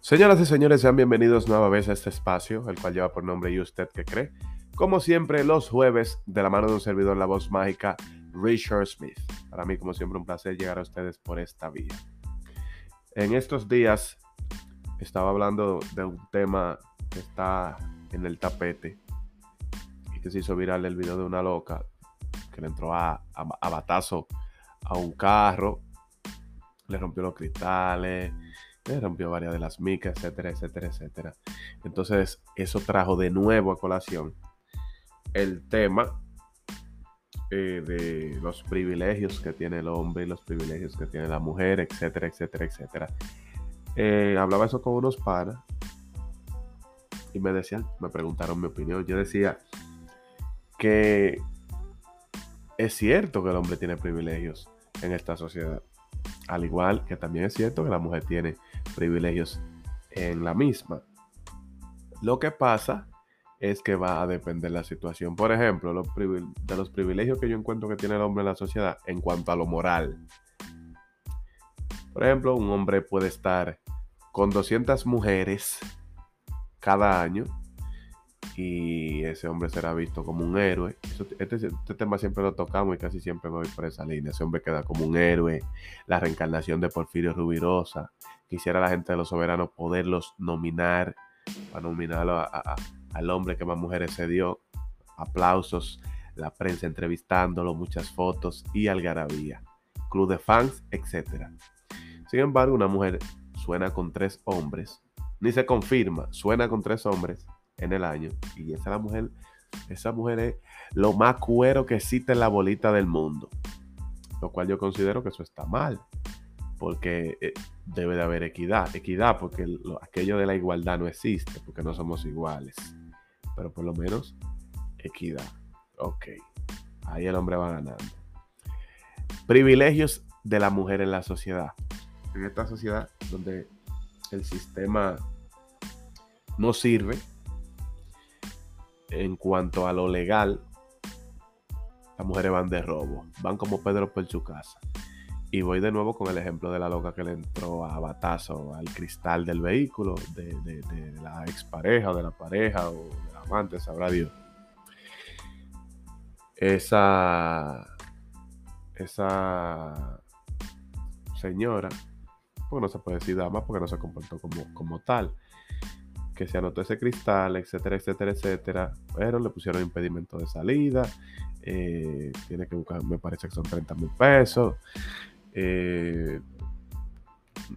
Señoras y señores, sean bienvenidos nueva vez a este espacio, el cual lleva por nombre ¿Y usted que cree? Como siempre, los jueves, de la mano de un servidor, la voz mágica, Richard Smith. Para mí, como siempre, un placer llegar a ustedes por esta vía. En estos días estaba hablando de un tema que está en el tapete y que se hizo viral el video de una loca que le entró a, a batazo a un carro, le rompió los cristales, le rompió varias de las micas, etcétera, etcétera, etcétera. Entonces, eso trajo de nuevo a colación el tema eh, de los privilegios que tiene el hombre y los privilegios que tiene la mujer, etcétera, etcétera, etcétera. Eh, hablaba eso con unos panas y me decían, me preguntaron mi opinión. Yo decía que es cierto que el hombre tiene privilegios en esta sociedad, al igual que también es cierto que la mujer tiene privilegios en la misma. Lo que pasa es que va a depender la situación. Por ejemplo, de los privilegios que yo encuentro que tiene el hombre en la sociedad en cuanto a lo moral. Por ejemplo, un hombre puede estar con 200 mujeres cada año y ese hombre será visto como un héroe. este, este, tema siempre lo tocamos y casi siempre me voy por esa línea. Ese hombre queda como un héroe. La reencarnación de Porfirio Rubirosa. Quisiera la gente de los soberanos poderlos nominar, para nominarlo al hombre que más mujeres se dio. Aplausos, la prensa entrevistándolo, muchas fotos y algarabía. Club de fans, etc. Sin embargo, una mujer suena con tres hombres, ni se confirma, suena con tres hombres en el año. Y esa la mujer, esa mujer es lo más cuero que existe en la bolita del mundo. Lo cual yo considero que eso está mal. Porque eh, debe de haber equidad. Equidad porque aquello de la igualdad no existe, porque no somos iguales pero por lo menos equidad. Ok, ahí el hombre va ganando. Privilegios de la mujer en la sociedad. En esta sociedad donde el sistema no sirve en cuanto a lo legal, las mujeres van de robo, van como Pedro por su casa. Y voy de nuevo con el ejemplo de la loca que le entró a batazo al cristal del vehículo, de, de la expareja o de la pareja o antes sabrá Dios. Esa, esa señora, pues no se puede decir dama porque no se comportó como, como tal, que se anotó ese cristal, etcétera, etcétera, etcétera, pero le pusieron impedimento de salida, eh, tiene que buscar, me parece que son 30 mil pesos, eh,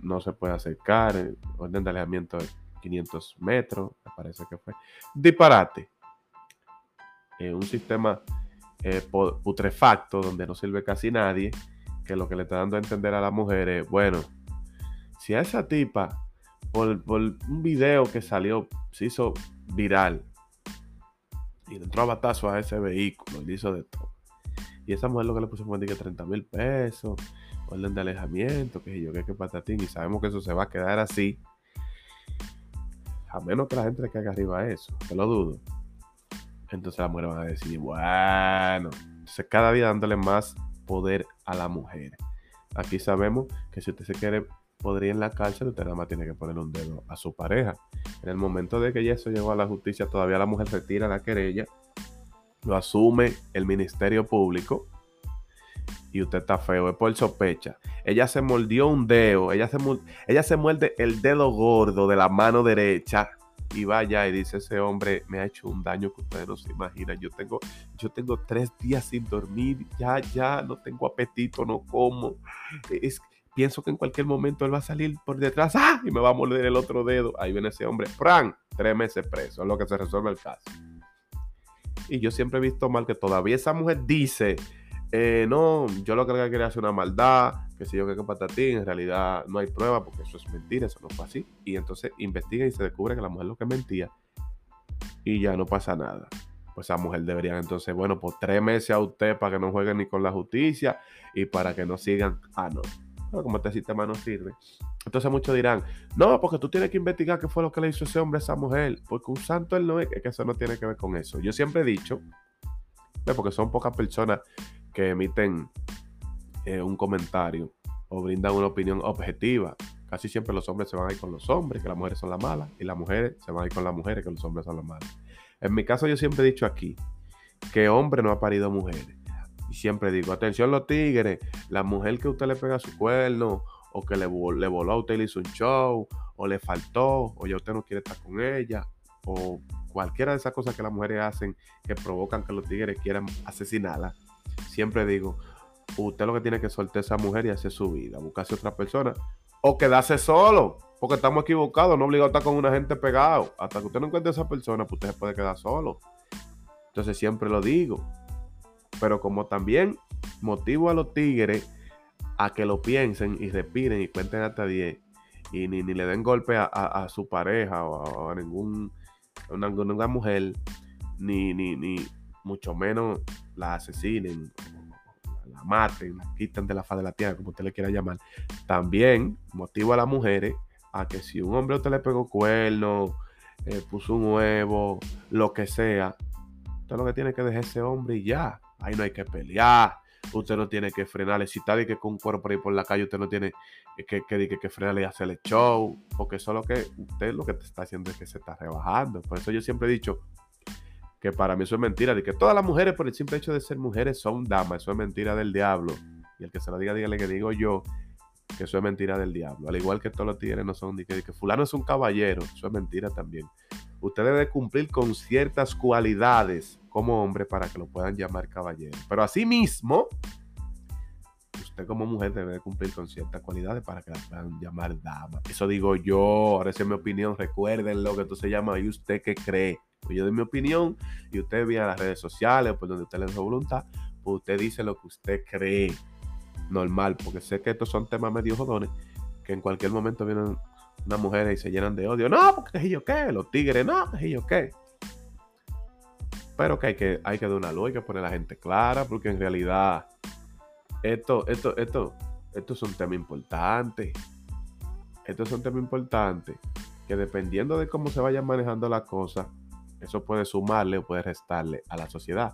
no se puede acercar, eh, orden de alejamiento 500 metros, me parece que fue. Disparate. Eh, un sistema putrefacto donde no sirve casi nadie, que lo que le está dando a entender a la mujer es, bueno, si a esa tipa, por, un video que salió, se hizo viral, y entró a batazo a ese vehículo, y hizo de todo. Y esa mujer lo que le puso fue que 30 mil pesos, orden de alejamiento, que yo, que que patatín, y sabemos que eso se va a quedar así a menos que la gente le caiga arriba a eso, que lo dudo. Entonces las mujeres van a decir, bueno, entonces cada día dándole más poder a la mujer. Aquí sabemos que si usted se quiere podría en la cárcel, usted nada más tiene que poner un dedo a su pareja. En el momento de que ya eso llegó a la justicia, todavía la mujer retira la querella, lo asume el Ministerio Público y usted está feo, es por sospecha. Ella se mordió un dedo, ella se, ella se muerde el dedo gordo de la mano derecha y vaya y dice ese hombre me ha hecho un daño que ustedes no se imaginan. Yo tengo, yo tengo tres días sin dormir, ya, ya, no tengo apetito, no como. Es, pienso que en cualquier momento él va a salir por detrás ¡ah! y me va a morder el otro dedo. Ahí viene ese hombre, ¡pran! Tres meses preso, es lo que se resuelve el caso. Y yo siempre he visto mal que todavía esa mujer dice eh, no, yo lo que quería hacer una maldad, que si yo que patatín, en realidad no hay prueba porque eso es mentira, eso no fue así. Y entonces investiga y se descubre que la mujer lo que mentía y ya no pasa nada. Pues esa mujer debería entonces, bueno, por tres meses a usted para que no jueguen ni con la justicia y para que no sigan. Ah, no. Como este sistema no sirve. Entonces muchos dirán, no, porque tú tienes que investigar qué fue lo que le hizo ese hombre a esa mujer. Porque un santo él no es, que eso no tiene que ver con eso. Yo siempre he dicho, porque son pocas personas que emiten eh, un comentario o brindan una opinión objetiva. Casi siempre los hombres se van a ir con los hombres, que las mujeres son las malas, y las mujeres se van a ir con las mujeres, que los hombres son las malas. En mi caso yo siempre he dicho aquí que hombre no ha parido mujeres. Y siempre digo, atención los tigres, la mujer que usted le pega su cuerno, o que le, voló a usted le hizo un show, o le faltó, o ya usted no quiere estar con ella, o cualquiera de esas cosas que las mujeres hacen que provocan que los tigres quieran asesinarla. Siempre digo, usted lo que tiene que soltar a esa mujer y hacer su vida, buscarse otra persona o quedarse solo, porque estamos equivocados, no obligado a estar con una gente pegado. Hasta que usted no encuentre a esa persona, pues usted se puede quedar solo. Entonces siempre lo digo. Pero como también motivo a los tigres a que lo piensen y respiren y cuenten hasta 10 y ni, le den golpe a, su pareja o a, ningún, una, ninguna mujer, ni, ni, ni mucho menos la asesinen la maten, la quitan de la faz de la tierra, como usted le quiera llamar, también motiva a las mujeres a que si un hombre usted le pegó cuerno, eh, puso un huevo, lo que sea, usted lo que tiene que dejar ese hombre y ya. Ahí no hay que pelear. Usted no tiene que frenarle. Si está de que con un cuerpo por ahí por la calle, usted no tiene que, que, que, que frenarle y hacerle show. Porque eso es lo que usted lo que está haciendo es que se está rebajando. Por eso yo siempre he dicho, que para mí eso es mentira, de que todas las mujeres por el simple hecho de ser mujeres son damas, eso es mentira del diablo. Y el que se lo diga, dígale que digo yo, que eso es mentira del diablo. Al igual que todos los tigres no son, de que, fulano es un caballero, eso es mentira también. Usted debe cumplir con ciertas cualidades como hombre para que lo puedan llamar caballero. Pero asimismo, usted como mujer debe cumplir con ciertas cualidades para que la puedan llamar dama. Eso digo yo, ahora es mi opinión, recuerden lo que esto se llama y usted qué cree. Pues yo doy mi opinión y usted vía las redes sociales, por donde usted le dé voluntad, pues usted dice lo que usted cree normal, porque sé que estos son temas medio jodones, que en cualquier momento vienen una mujer y se llenan de odio. No, porque yo qué, los tigres, no, es yo qué. Pero que hay que, hay que dar una luz, hay que poner a la gente clara, porque en realidad esto, esto, esto, esto es un tema importante. Esto es un tema importante que dependiendo de cómo se vayan manejando las cosas, eso puede sumarle o puede restarle a la sociedad.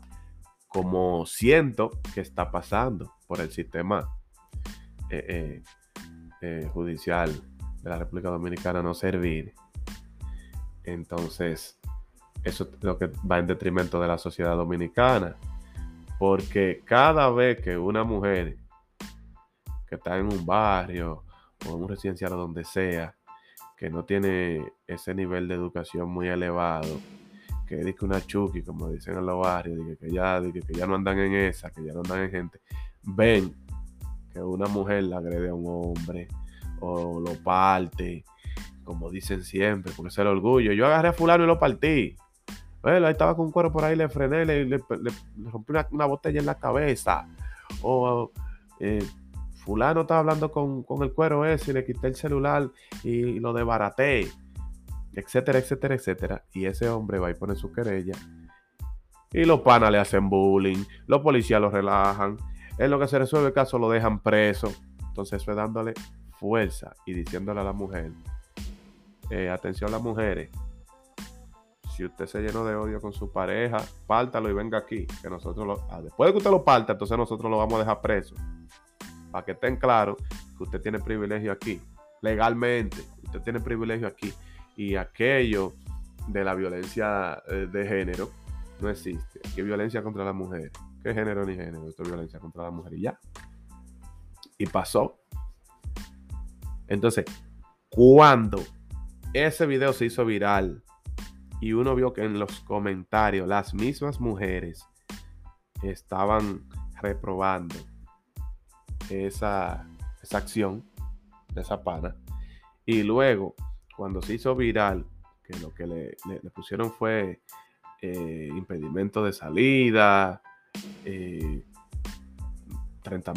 Como siento que está pasando por el sistema eh, eh, eh, judicial de la República Dominicana no servir. Entonces, eso es lo que va en detrimento de la sociedad dominicana. Porque cada vez que una mujer que está en un barrio o en un residencial o donde sea, que no tiene ese nivel de educación muy elevado, que dice una chuki, como dicen en los barrios, que, ya, que, ya no andan en esa, que ya no andan en gente, ven que una mujer la agrede a un hombre o lo parte, como dicen siempre, porque es el orgullo. Yo agarré a fulano y lo partí. Bueno, ahí estaba con un cuero por ahí, le frené, le, rompí una, botella en la cabeza. O eh, fulano estaba hablando con, el cuero ese y le quité el celular y lo desbaraté etcétera, etcétera, etcétera. Y ese hombre va y pone su querella. Y los panas le hacen bullying, los policías lo relajan. En lo que se resuelve el caso lo dejan preso. Entonces eso es dándole fuerza y diciéndole a la mujer, eh, atención a las mujeres, si usted se llenó de odio con su pareja, pártalo y venga aquí, que nosotros ah, después de que usted lo parta, entonces nosotros lo vamos a dejar preso. Para que estén claros que usted tiene privilegio aquí, legalmente, usted tiene privilegio aquí y aquello de la violencia eh, de género no existe. Aquí violencia contra la mujer. ¿Qué género ni género? Esto es violencia contra la mujer y ya. Y pasó. Entonces, cuando ese video se hizo viral y uno vio que en los comentarios las mismas mujeres estaban reprobando esa, esa acción de esa pana. Y luego cuando se hizo viral, que lo que le, pusieron fue eh, impedimento de salida, 30 eh,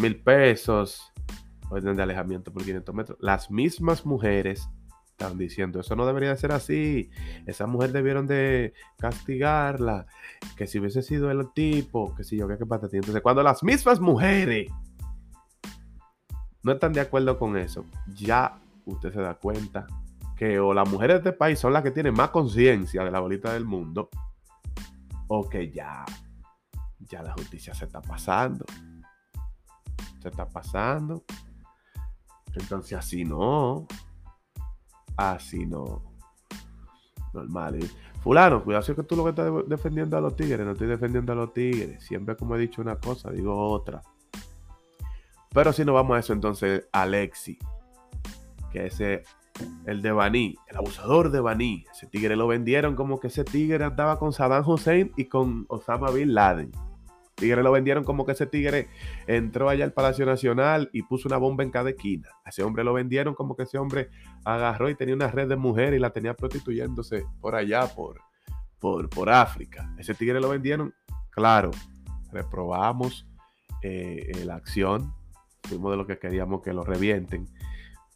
mil pesos, orden de alejamiento por 500 metros, las mismas mujeres están diciendo, eso no debería ser así, esa mujer debieron de castigarla, que si hubiese sido el tipo, que si yo, qué, qué patatín. Entonces, cuando las mismas mujeres no están de acuerdo con eso, ya usted se da cuenta que o las mujeres de este país son las que tienen más conciencia de la bolita del mundo, o que ya, ya la justicia se está pasando. Se está pasando. Entonces así no. Así no. Normal. Fulano, cuidado si es que tú lo que estás defendiendo a los tigres. No estoy defendiendo a los tigres. Siempre como he dicho una cosa, digo otra. Pero si no vamos a eso, entonces Alexi, que ese el de Baní, el abusador de Baní. Ese tigre lo vendieron como que ese tigre andaba con Saddam Hussein y con Osama Bin Laden. Tigre lo vendieron como que ese tigre entró allá al Palacio Nacional y puso una bomba en cada esquina. A ese hombre lo vendieron como que ese hombre agarró y tenía una red de mujeres y la tenía prostituyéndose por allá, por, por, por África. Ese tigre lo vendieron, claro, reprobamos eh, la acción, fuimos de lo que queríamos que lo revienten.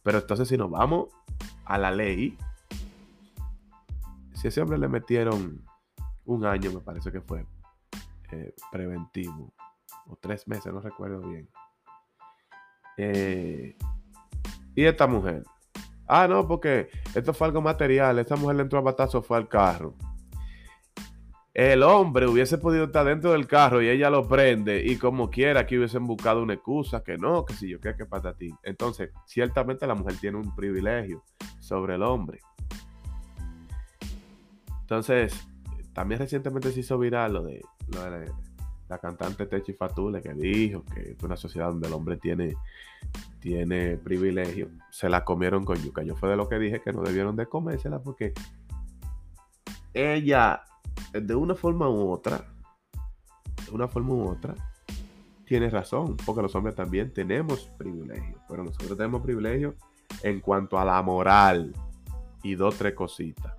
Pero entonces si nos vamos a la ley, si a ese hombre le metieron un año, me parece que fue, eh, preventivo, o tres meses, no recuerdo bien. Eh, y esta mujer, ah, no, porque esto fue algo material, esta mujer le entró a batazo, fue al carro el hombre hubiese podido estar dentro del carro y ella lo prende y como quiera que hubiesen buscado una excusa, que no, que si yo qué, que para ti. Entonces, ciertamente la mujer tiene un privilegio sobre el hombre. Entonces, también recientemente se hizo viral lo de, la cantante Techi Fatule que dijo que es una sociedad donde el hombre tiene, tiene privilegio. Se la comieron con yuca. Yo fue de lo que dije que no debieron de comérsela porque ella de una forma u otra, de una forma u otra, tienes razón, porque los hombres también tenemos privilegios, pero nosotros tenemos privilegios en cuanto a la moral y dos, tres cositas.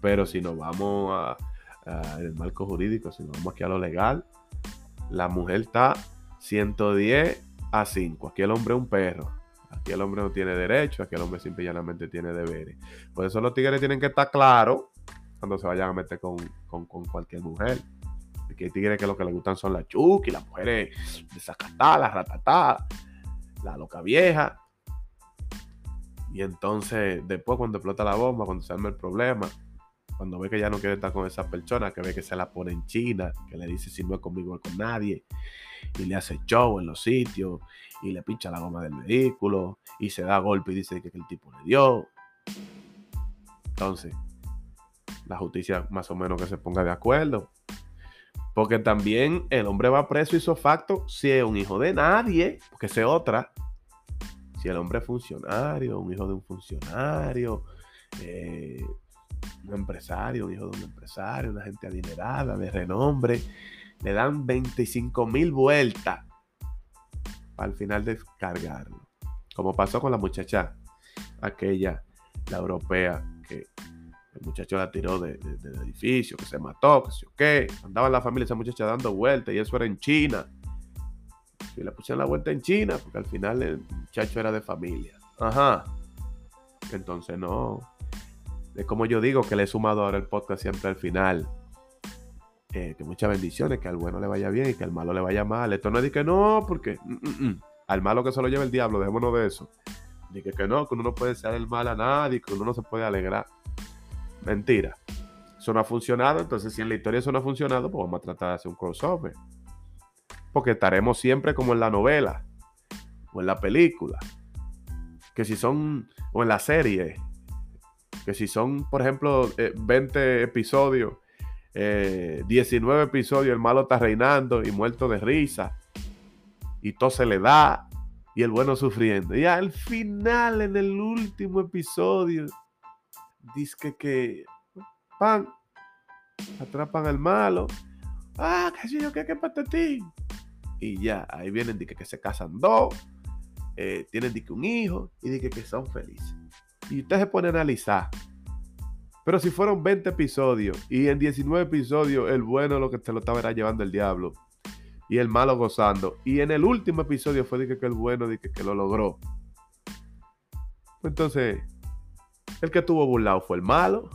Pero si nos vamos al marco jurídico, si nos vamos aquí a lo legal, la mujer está 110 a 5. Aquí el hombre es un perro. Aquí el hombre no tiene derecho, aquí el hombre simple y llanamente tiene deberes. Por eso los tigres tienen que estar claros cuando se vayan a meter con, cualquier mujer. Que hay tigres que lo que le gustan son las chuki, las mujeres desacatadas, las ratatadas, la loca vieja. Y entonces, después cuando explota la bomba, cuando se arma el problema, cuando ve que ya no quiere estar con esa persona, que ve que se la pone en China, que le dice si no es conmigo es con nadie, y le hace show en los sitios, y le pincha la goma del vehículo, y se da golpe y dice que, el tipo le dio. Entonces, la justicia más o menos que se ponga de acuerdo. Porque también el hombre va preso hizo facto si es un hijo de nadie, porque es otra. Si el hombre es funcionario, un hijo de un funcionario, eh, un empresario, un hijo de un empresario, una gente adinerada, de renombre, le dan 25 mil vueltas al final descargarlo. Como pasó con la muchacha, aquella, la europea, que el muchacho la tiró del edificio, que se mató, que sé yo qué. Andaba la familia esa muchacha dando vueltas y eso era en China. Y le pusieron la vuelta en China porque al final el muchacho era de familia. Ajá. Entonces no. Es como yo digo que le he sumado ahora el podcast siempre al final. Eh, que muchas bendiciones, que al bueno le vaya bien y que al malo le vaya mal. Esto no es de que no, porque mm, mm, mm. al malo que se lo lleva el diablo, dejémonos de eso. Dije que no, que uno no puede ser el mal a nadie, que uno no se puede alegrar. Mentira. Eso no ha funcionado, entonces si en la historia eso no ha funcionado, pues vamos a tratar de hacer un crossover. Porque estaremos siempre como en la novela o en la película. Que si son, o en la serie, que si son, por ejemplo, 20 eh, episodios, 19 eh, episodios, el malo está reinando y muerto de risa. Y todo se le da. Y el bueno sufriendo. Y al final, en el último episodio, dice que pan, atrapan al malo. Ah, qué sé yo, qué, qué patatín. Y ya, ahí vienen de que, se casan dos, eh, tienen que un hijo y que, que son felices. Y usted se pone a analizar. Pero si fueron 20 episodios y en 19 episodios el bueno lo que te lo estaba llevando el diablo y el malo gozando. Y en el último episodio fue de que, el bueno de que, que lo logró. Pues entonces, el que tuvo burlado fue el malo,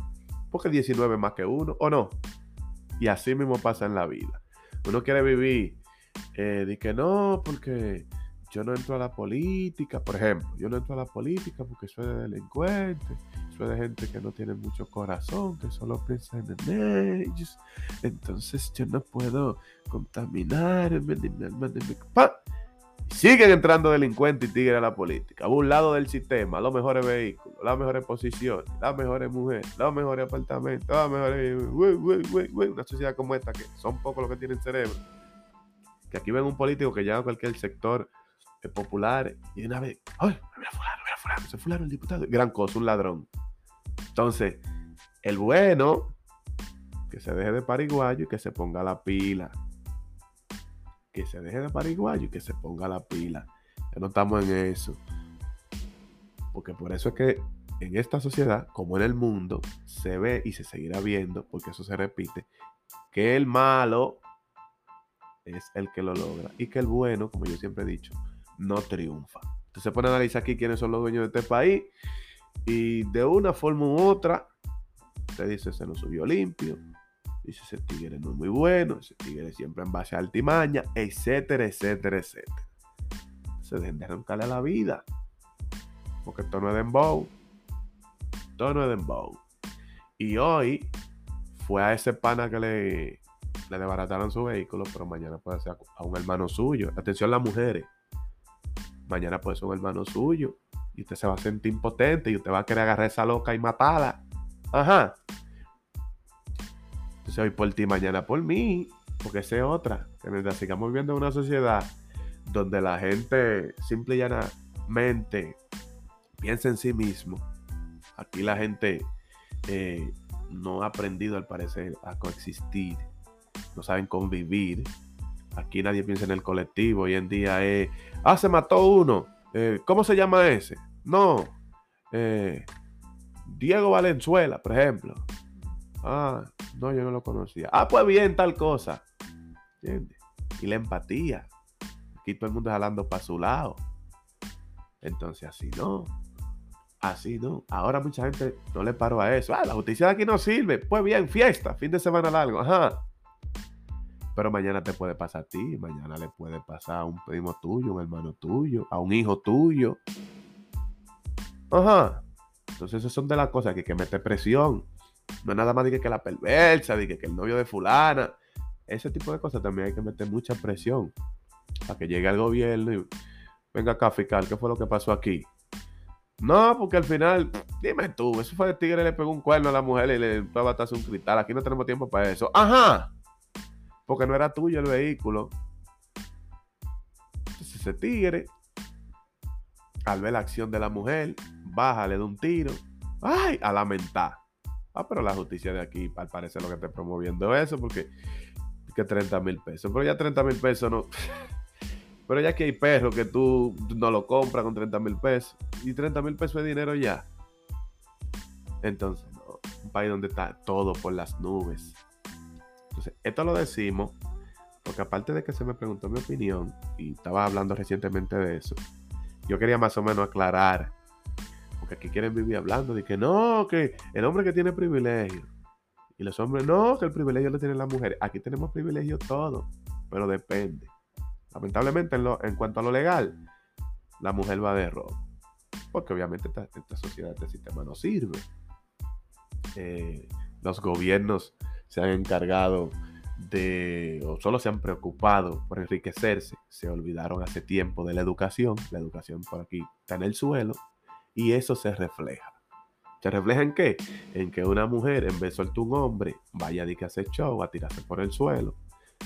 porque 19 más que uno, ¿o no? Y así mismo pasa en la vida. Uno quiere vivir eh, de que no, porque yo no entro a la política, por ejemplo, yo no entro a la política porque soy de delincuente, soy de gente que no tiene mucho corazón, que solo piensa en ellos, entonces yo no puedo contaminar, Siguen entrando delincuentes y tigres a la política, a un lado del sistema, los mejores vehículos, las mejores posiciones, las mejores mujeres, los mejores apartamentos, las mejores... Una sociedad como esta, que son pocos los que tienen cerebro, que aquí ven un político que llega a cualquier sector popular y de una vez, ¡ay! Mira fulano, mira fulano, ese fulano el diputado, gran cosa, un ladrón. Entonces, el bueno, que se deje de pariguayo y que se ponga la pila que se deje de pariguayo y que se ponga la pila. Ya no estamos en eso. Porque por eso es que en esta sociedad, como en el mundo, se ve y se seguirá viendo, porque eso se repite, que el malo es el que lo logra y que el bueno, como yo siempre he dicho, no triunfa. Entonces se pone a analizar aquí quiénes son los dueños de este país y de una forma u otra, se dice se nos subió limpio, Dice, ese tigre no es muy bueno, ese tigre siempre en base a altimaña, etcétera, etcétera, etcétera. Se dejen de arrancarle a la vida. Porque esto no es dembow. Esto no es dembow. Y hoy fue a ese pana que le, le desbarataron su vehículo, pero mañana puede ser a un hermano suyo. Atención las mujeres. Mañana puede ser un hermano suyo. Y usted se va a sentir impotente y usted va a querer agarrar a esa loca y matarla. Ajá. Entonces hoy por ti, mañana por mí, porque esa es otra. Que mientras sigamos viviendo una sociedad donde la gente simple y llanamente piensa en sí mismo, aquí la gente eh, no ha aprendido al parecer a coexistir, no saben convivir. Aquí nadie piensa en el colectivo. Hoy en día es, ah, se mató uno. Eh, ¿Cómo se llama ese? No. Eh, Diego Valenzuela, por ejemplo. Ah, no, yo no lo conocía. Ah, pues bien, tal cosa. ¿Entiendes? Y la empatía. Aquí todo el mundo jalando para su lado. Entonces, así no. Así no. Ahora mucha gente no le paró a eso. Ah, la justicia de aquí no sirve. Pues bien, fiesta, fin de semana largo. Ajá. Pero mañana te puede pasar a ti, mañana le puede pasar a un primo tuyo, un hermano tuyo, a un hijo tuyo. Ajá. Entonces, esas son de las cosas que hay que meter presión. No nada más de que, la perversa, de que, el novio de fulana. Ese tipo de cosas también hay que meter mucha presión para que llegue al gobierno y venga acá, fiscal, ¿qué fue lo que pasó aquí? No, porque al final, dime tú, eso fue de tigre, le pegó un cuerno a la mujer y le fue a un cristal. Aquí no tenemos tiempo para eso. Ajá, porque no era tuyo el vehículo. Entonces ese tigre, al ver la acción de la mujer, bájale de un tiro. ¡Ay! A lamentar. Ah, pero la justicia de aquí, al parecer, lo que está promoviendo eso, porque que 30 mil pesos. Pero ya 30 mil pesos no. pero ya que hay perros que tú no lo compras con 30 mil pesos. Y 30 mil pesos de dinero ya. Entonces, no, un país donde está todo por las nubes. Entonces, esto lo decimos porque aparte de que se me preguntó mi opinión y estaba hablando recientemente de eso, yo quería más o menos aclarar porque aquí quieren vivir hablando de que no, que el hombre que tiene privilegio. Y los hombres, no, que el privilegio lo tienen las mujeres. Aquí tenemos privilegio todo, pero depende. Lamentablemente, en, cuanto a lo legal, la mujer va de robo. Porque obviamente esta, sociedad, este sistema no sirve. Eh, los gobiernos se han encargado de, o solo se han preocupado por enriquecerse. Se olvidaron hace tiempo de la educación. La educación por aquí está en el suelo y eso se refleja. ¿Se refleja en qué? En que una mujer, en vez de soltar un hombre, vaya a que hace show, a tirarse por el suelo.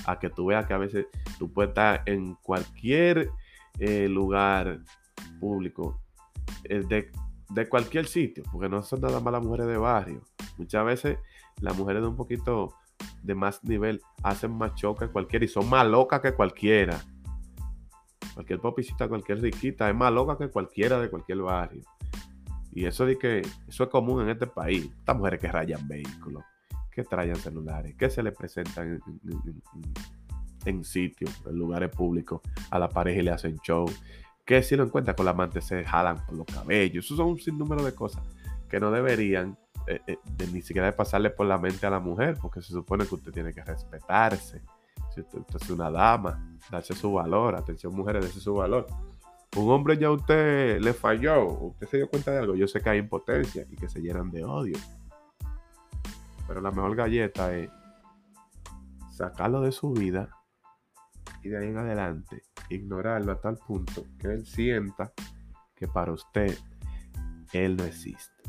A que tú veas que a veces tú puedes estar en cualquier eh, lugar público, eh, de, de, cualquier sitio, porque no son nada más las mujeres de barrio. Muchas veces las mujeres de un poquito de más nivel hacen más choque que cualquiera y son más locas que cualquiera. Cualquier popicita, cualquier riquita es más loca que cualquiera de cualquier barrio. Y eso de que eso es común en este país. Estas mujeres que rayan vehículos, que traen celulares, que se le presentan en, sitios, en lugares públicos a la pareja y le hacen show. Que si lo encuentran con la amante se jalan por los cabellos. Eso son un sinnúmero de cosas que no deberían eh, eh, ni siquiera pasarle por la mente a la mujer, porque se supone que usted tiene que respetarse. Si usted, es una dama, darse su valor. Atención, mujeres, darse su valor. un hombre ya usted le falló, usted se dio cuenta de algo, yo sé que hay impotencia y que se llenan de odio. Pero la mejor galleta es sacarlo de su vida y de ahí en adelante ignorarlo a tal punto que él sienta que para usted él no existe.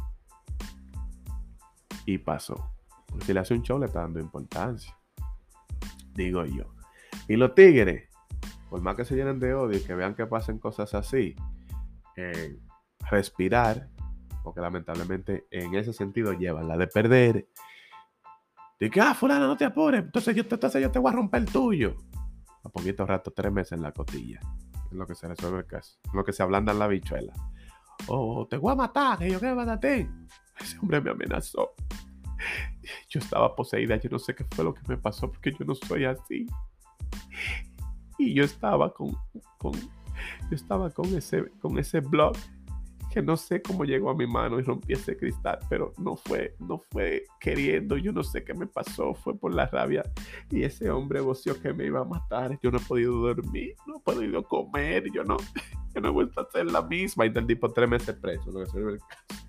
Y pasó. Porque le hace un show le está dando importancia. Digo yo. Y los tigres, por más que se llenen de odio y que vean que pasen cosas así, eh, respirar, porque lamentablemente en ese sentido llevan la de perder. De que, ah, fulano, no te apures, entonces yo, entonces yo te voy a romper el tuyo. A poquito rato, tres meses en la cotilla. Es lo que se resuelve el caso. Es lo que se ablanda en la bichuela. Oh, te voy a matar, que yo qué matate. Ese hombre me amenazó. Yo estaba poseída, yo no sé qué fue lo que me pasó porque yo no soy así. Y yo estaba con, con yo estaba con ese, con ese blog que no sé cómo llegó a mi mano y rompí ese cristal, pero no fue, no fue queriendo, yo no sé qué me pasó, fue por la rabia y ese hombre voció que me iba a matar, yo no he podido dormir, no he podido comer, yo no, yo no he vuelto a hacer la misma y del tipo tres meses preso, lo que el caso.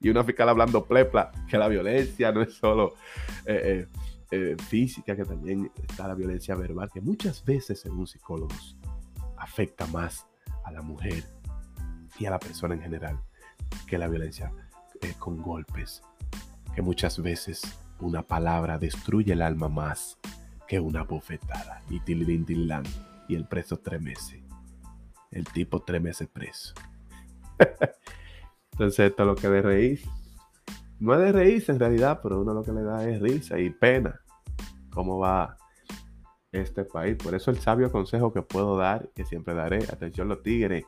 Y una fiscal hablando plepla, que la violencia no es solo eh, eh, eh, física, que también está la violencia verbal, que muchas veces, según psicólogos, afecta más a la mujer y a la persona en general que la violencia con golpes, que muchas veces una palabra destruye el alma más que una bofetada. Y y el preso tres meses. El tipo tres meses preso. Entonces esto es lo que de reír. No es de reírse en realidad, pero uno lo que le da es risa y pena. ¿Cómo va este país? Por eso el sabio consejo que puedo dar, que siempre daré, atención los tigres,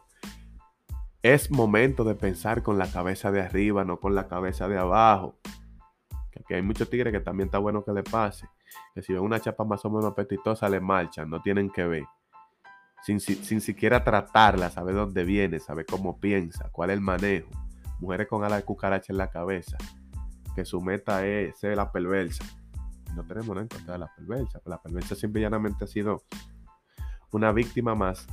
es momento de pensar con la cabeza de arriba, no con la cabeza de abajo. Que aquí hay muchos tigres que también está bueno que le pase. Que si ven una chapa más o menos apetitosa, le marchan, no tienen que ver. Sin, sin siquiera tratarla, saber dónde viene, saber cómo piensa, cuál es el manejo mujeres con alas de cucaracha en la cabeza, que su meta es ser la perversa. No tenemos nada en contra de la perversa, la perversa simple y llanamente ha sido una víctima más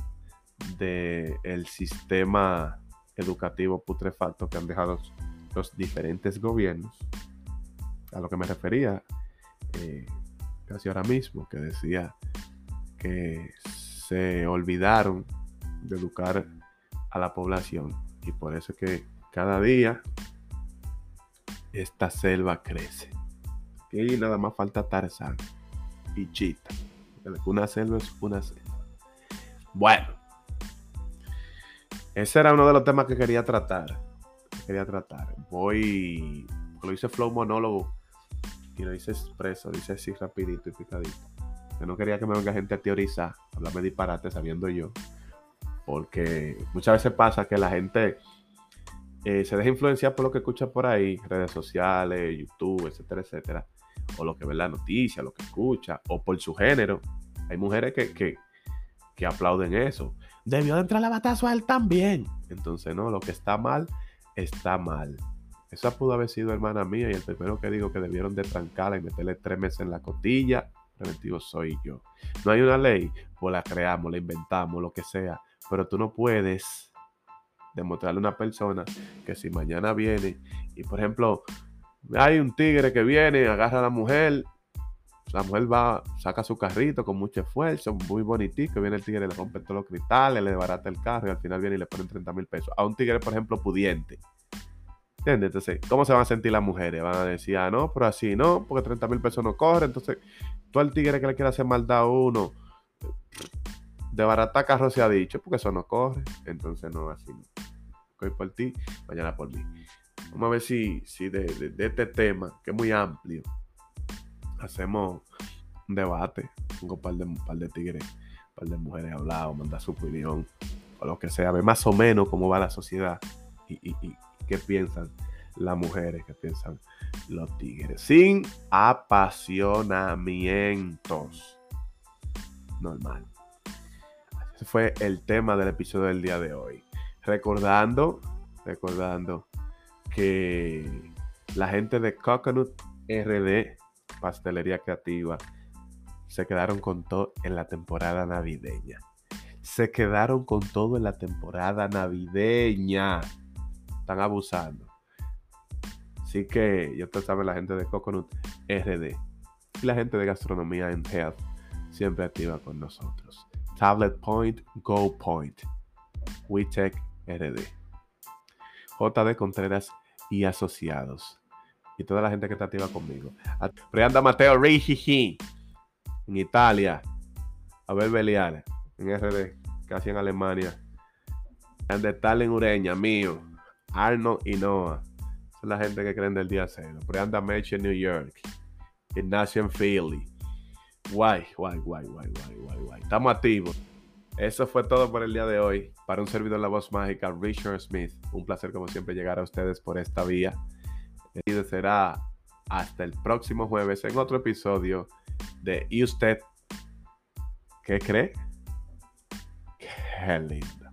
del sistema educativo putrefacto que han dejado los diferentes gobiernos. A lo que me refería eh, casi ahora mismo, que decía que se olvidaron de educar a la población y por eso es que cada día esta selva crece. Y nada más falta Tarzán y Chita. Una selva es una selva. Bueno, ese era uno de los temas que quería tratar. quería tratar. Voy. Lo hice flow monólogo y lo hice expreso, lo hice así rapidito y picadito. Yo no quería que me venga gente a teorizar, hablarme disparate sabiendo yo. Porque muchas veces pasa que la gente eh, se deja influenciar por lo que escucha por ahí, redes sociales, YouTube, etcétera, etcétera, o lo que ve en la noticia, lo que escucha, o por su género. Hay mujeres que, que, aplauden eso. Debió de entrar la batazo a él también. Entonces, no, lo que está mal, está mal. Esa pudo haber sido hermana mía y el primero que digo que debieron de trancarla y meterle tres meses en la cotilla, preventivo soy yo. No hay una ley, pues la creamos, la inventamos, lo que sea, pero tú no puedes demostrarle a una persona que si mañana viene y por ejemplo hay un tigre que viene, agarra a la mujer, la mujer va, saca su carrito con mucho esfuerzo, muy bonitito, viene el tigre, le rompe todos los cristales, le desbarata el carro y al final viene y le ponen 30 mil pesos. A un tigre, por ejemplo, pudiente. ¿Entiendes? Entonces, ¿cómo se van a sentir las mujeres? Van a decir, ah, no, pero así no, porque 30 mil pesos no corre. Entonces, tú al tigre que le quiere hacer maldad a uno, de barata carro se ha dicho, porque eso no corre. Entonces, no, así no hoy por ti, mañana por mí. Vamos a ver si, si de, este tema, que es muy amplio, hacemos un debate. Tengo un par de, par de tigres, un par de mujeres hablado, mandar su opinión, o lo que sea, ver más o menos cómo va la sociedad y, y qué piensan las mujeres, qué piensan los tigres. Sin apasionamientos. Normal. Ese fue el tema del episodio del día de hoy. Recordando, recordando que la gente de Coconut RD, Pastelería Creativa, se quedaron con todo en la temporada navideña. Se quedaron con todo en la temporada navideña. Están abusando. Así que ya ustedes saben la gente de Coconut RD y la gente de gastronomía en Health siempre activa con nosotros. Tablet Point, Go Point, WeTech RD, JD Contreras y asociados. Y toda la gente que está activa conmigo. Preanda Mateo Rigi en Italia. Abel Belial en RD, casi en Alemania. Ande Talen Ureña, mío. Arno y Noah. Son la gente que creen del día cero. Preanda Meche en New York. Ignacio en Philly. Guay, guay, guay, guay, guay, guay, guay. Estamos activos. Eso fue todo por el día de hoy. Para un servidor la voz mágica, Richard Smith. Un placer como siempre llegar a ustedes por esta vía. Y será hasta el próximo jueves en otro episodio de ¿Y usted qué cree? Qué lindo.